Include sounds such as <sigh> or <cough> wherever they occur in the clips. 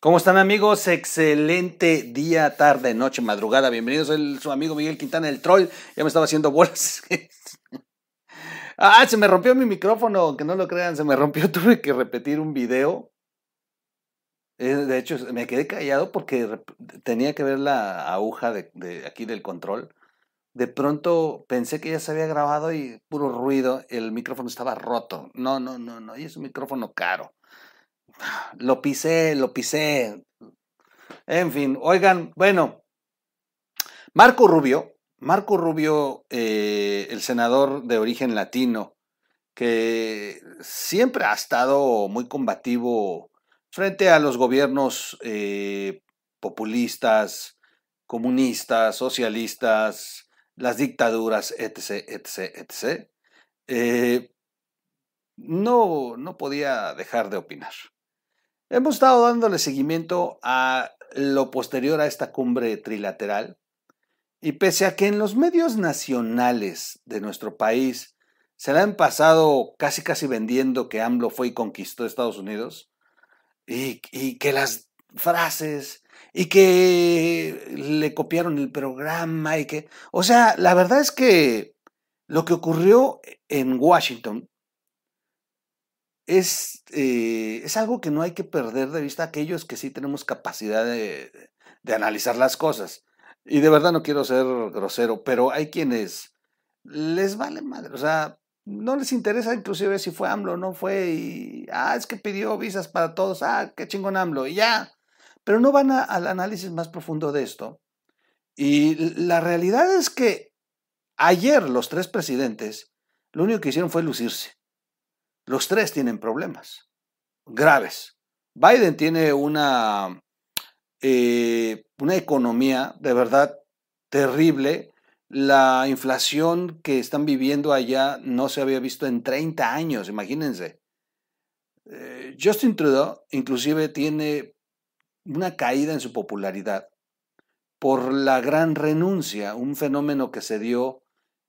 ¿Cómo están amigos? Excelente día, tarde, noche, madrugada. Bienvenidos a su amigo Miguel Quintana, el troll. Ya me estaba haciendo bolas. <laughs> ah, se me rompió mi micrófono, aunque no lo crean, se me rompió. <laughs> Tuve que repetir un video. Eh, de hecho, me quedé callado porque tenía que ver la aguja de aquí del control. De pronto pensé que ya se había grabado y puro ruido, el micrófono estaba roto. No, no, no, no, y es un micrófono caro. Lo pisé, lo pisé. En fin, oigan, bueno, Marco Rubio, Marco Rubio, eh, el senador de origen latino, que siempre ha estado muy combativo frente a los gobiernos eh, populistas, comunistas, socialistas, las dictaduras, etc., etc., etc., eh, no, no podía dejar de opinar. Hemos estado dándole seguimiento a lo posterior a esta cumbre trilateral y pese a que en los medios nacionales de nuestro país se le han pasado casi casi vendiendo que AMLO fue y conquistó Estados Unidos y, y que las frases y que le copiaron el programa y que, o sea, la verdad es que lo que ocurrió en Washington es, eh, es algo que no hay que perder de vista aquellos que sí tenemos capacidad de, de analizar las cosas. Y de verdad no quiero ser grosero, pero hay quienes les vale madre, o sea, no les interesa inclusive si fue AMLO o no fue, y, ah, es que pidió visas para todos, ah, qué chingón AMLO, y ya, pero no van a, al análisis más profundo de esto. Y la realidad es que ayer los tres presidentes, lo único que hicieron fue lucirse. Los tres tienen problemas graves. Biden tiene una, eh, una economía de verdad terrible. La inflación que están viviendo allá no se había visto en 30 años, imagínense. Eh, Justin Trudeau inclusive tiene una caída en su popularidad por la gran renuncia, un fenómeno que se dio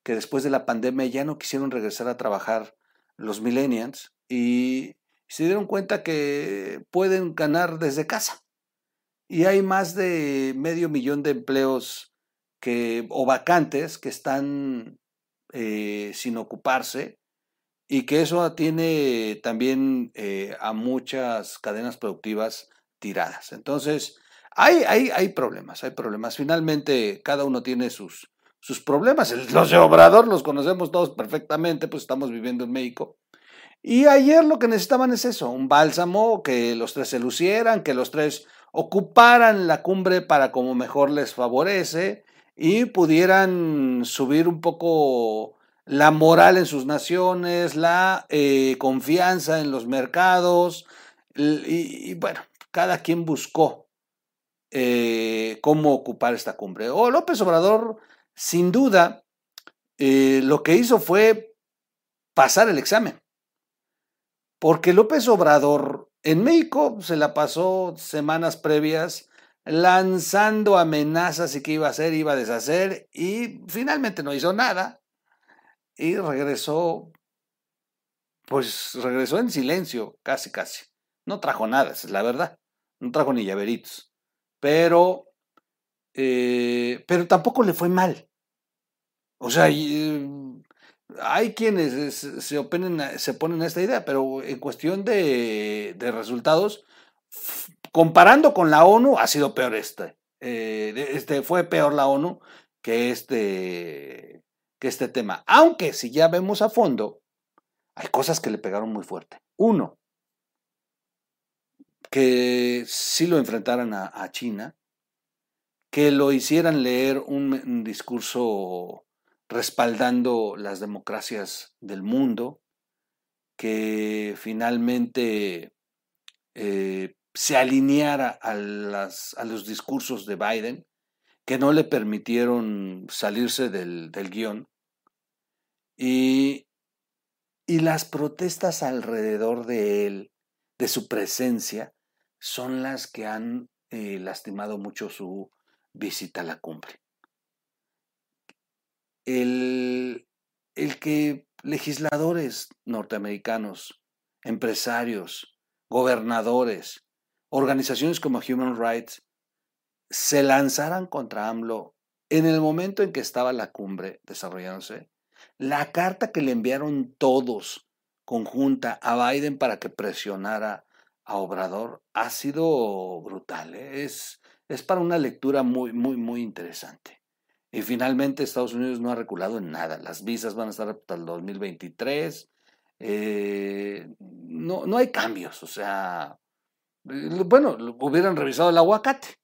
que después de la pandemia ya no quisieron regresar a trabajar los millennials y se dieron cuenta que pueden ganar desde casa. Y hay más de medio millón de empleos que, o vacantes que están eh, sin ocuparse y que eso tiene también eh, a muchas cadenas productivas tiradas. Entonces, hay, hay, hay problemas, hay problemas. Finalmente, cada uno tiene sus, sus problemas. Los de Obrador los conocemos todos perfectamente, pues estamos viviendo en México. Y ayer lo que necesitaban es eso, un bálsamo, que los tres se lucieran, que los tres ocuparan la cumbre para como mejor les favorece y pudieran subir un poco la moral en sus naciones, la eh, confianza en los mercados y, bueno, cada quien buscó eh, cómo ocupar esta cumbre. O López Obrador sin duda, eh, lo que hizo fue pasar el examen. Porque López Obrador en México se la pasó semanas previas lanzando amenazas y qué iba a hacer, iba a deshacer y finalmente no hizo nada y regresó, pues regresó en silencio, casi, casi. No trajo nada, es la verdad. No trajo ni llaveritos. Pero, eh, pero tampoco le fue mal. O sea, mm, hay quienes se, oponen a, se ponen a esta idea, pero en cuestión de, resultados, comparando con la ONU, ha sido peor este. Eh, este fue peor la ONU que este, que este tema. Aunque si ya vemos a fondo, hay cosas que le pegaron muy fuerte. Uno, que sí lo enfrentaran a, China, que lo hicieran leer un discurso respaldando las democracias del mundo, que finalmente eh, se alineara a, los discursos de Biden, que no le permitieron salirse del, guion, y, y las protestas alrededor de él, de su presencia, son las que han eh, lastimado mucho su visita a la cumbre el, que legisladores norteamericanos, empresarios, gobernadores, organizaciones como Human Rights se lanzaran contra AMLO en el momento en que estaba la cumbre desarrollándose, la carta que le enviaron todos conjunta a Biden para que presionara a Obrador ha sido brutal. ¿eh? Es, es para una lectura muy, muy, muy interesante. Y finalmente Estados Unidos no ha reculado en nada. Las visas van a estar hasta el 2023. Eh, no, no hay cambios. O sea, eh, bueno, hubieran revisado el aguacate,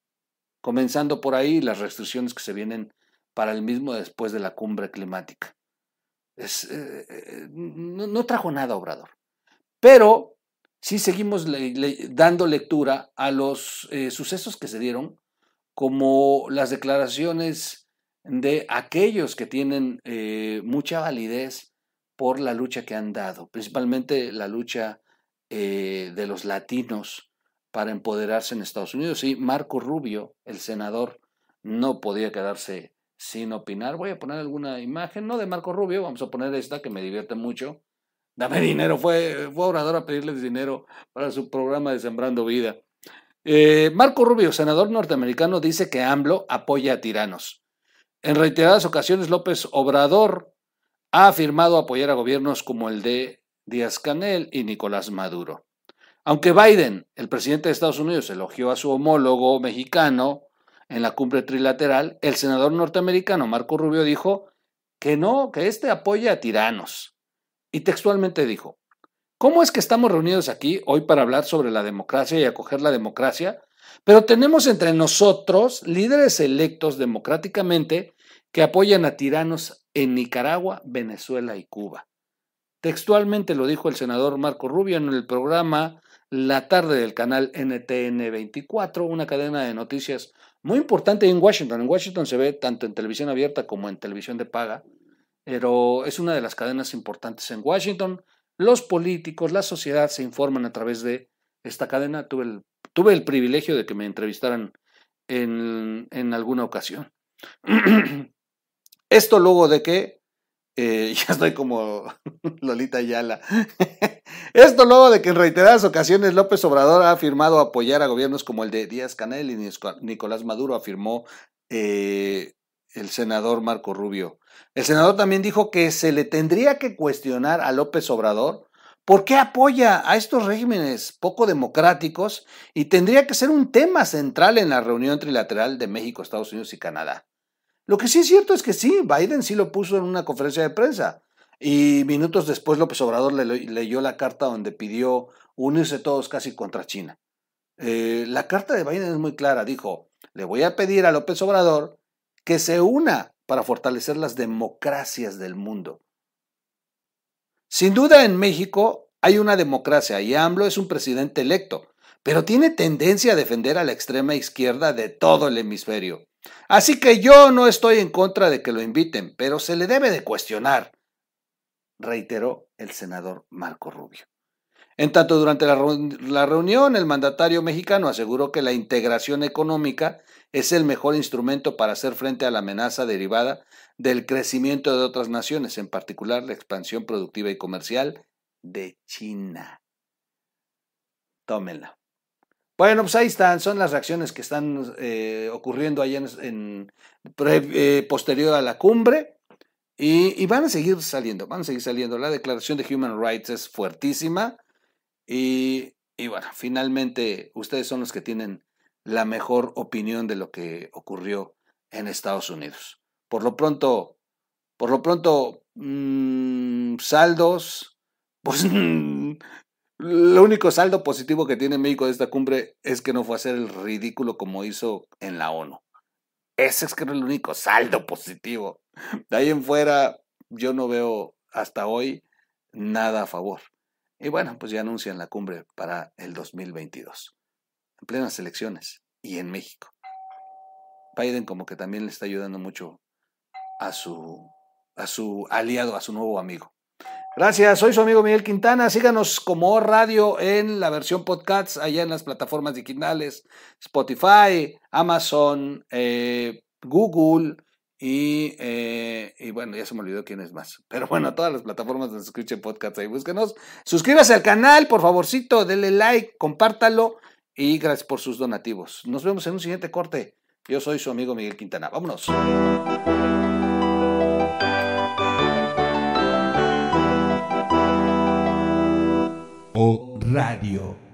comenzando por ahí las restricciones que se vienen para el mismo después de la cumbre climática. Es, eh, no, trajo nada Obrador. Pero sí seguimos dando lectura a los sucesos que se dieron, como las declaraciones de aquellos que tienen eh, mucha validez por la lucha que han dado, principalmente la lucha eh, de los latinos para empoderarse en Estados Unidos. Y Marco Rubio, el senador, no podía quedarse sin opinar. Voy a poner alguna imagen, no de Marco Rubio, vamos a poner esta que me divierte mucho. Dame dinero, fue, fue orador a pedirles dinero para su programa de Sembrando Vida. Eh, Marco Rubio, senador norteamericano, dice que AMLO apoya a tiranos. En reiteradas ocasiones, López Obrador ha afirmado apoyar a gobiernos como el de Díaz Canel y Nicolás Maduro. Aunque Biden, el presidente de Estados Unidos, elogió a su homólogo mexicano en la cumbre trilateral, el senador norteamericano Marco Rubio dijo que no, que este apoya a tiranos. Y textualmente dijo, ¿cómo es que estamos reunidos aquí hoy para hablar sobre la democracia y acoger la democracia? Pero tenemos entre nosotros líderes electos democráticamente que apoyan a tiranos en Nicaragua, Venezuela y Cuba. Textualmente lo dijo el senador Marco Rubio en el programa La tarde del canal NTN 24, una cadena de noticias muy importante en Washington. En Washington se ve tanto en televisión abierta como en televisión de paga, pero es una de las cadenas importantes en Washington. Los políticos, la sociedad se informan a través de esta cadena. Tuve el, privilegio de que me entrevistaran en, en alguna ocasión. <clears throat> Esto luego de que, eh, <laughs> ya estoy como Lolita Ayala, <laughs> esto luego de que en reiteradas ocasiones López Obrador ha afirmado apoyar a gobiernos como el de Díaz Canel y Nicolás Maduro, afirmó eh, el senador Marco Rubio. El senador también dijo que se le tendría que cuestionar a López Obrador por qué apoya a estos regímenes poco democráticos y tendría que ser un tema central en la reunión trilateral de México, Estados Unidos y Canadá. Lo que sí es cierto es que sí, Biden sí lo puso en una conferencia de prensa. Y minutos después López Obrador le, leyó la carta donde pidió unirse todos casi contra China. Eh, la carta de Biden es muy clara. Dijo, le voy a pedir a López Obrador que se una para fortalecer las democracias del mundo. Sin duda en México hay una democracia y AMLO es un presidente electo, pero tiene tendencia a defender a la extrema izquierda de todo el hemisferio. Así que yo no estoy en contra de que lo inviten, pero se le debe de cuestionar, reiteró el senador Marco Rubio. En tanto, durante la, reunión, el mandatario mexicano aseguró que la integración económica es el mejor instrumento para hacer frente a la amenaza derivada del crecimiento de otras naciones, en particular la expansión productiva y comercial de China. Tómenla. Bueno, pues ahí están, son las reacciones que están eh, ocurriendo allá en, eh, posterior a la cumbre y, van a seguir saliendo, van a seguir saliendo. La declaración de Human Rights es fuertísima y, bueno, finalmente ustedes son los que tienen la mejor opinión de lo que ocurrió en Estados Unidos. Por lo pronto, por lo pronto, mmm, saldos, pues <laughs> Lo único saldo positivo que tiene México de esta cumbre es que no fue a hacer el ridículo como hizo en la ONU. Ese es que es el único saldo positivo. De ahí en fuera, yo no veo hasta hoy nada a favor. Y bueno, pues ya anuncian la cumbre para el 2022, en plenas elecciones y en México. Biden como que también le está ayudando mucho a su, a su aliado, a su nuevo amigo. Gracias, soy su amigo Miguel Quintana. Síganos como Radio en la versión podcast allá en las plataformas digitales, Spotify, Amazon, eh, Google Y, eh, y, bueno, ya se me olvidó quién es más. Pero bueno, todas las plataformas donde se escuchen podcast ahí, búsquenos. Suscríbase al canal, por favorcito, denle like, compártalo y gracias por sus donativos. Nos vemos en un siguiente corte. Yo soy su amigo Miguel Quintana. Vámonos. Radio.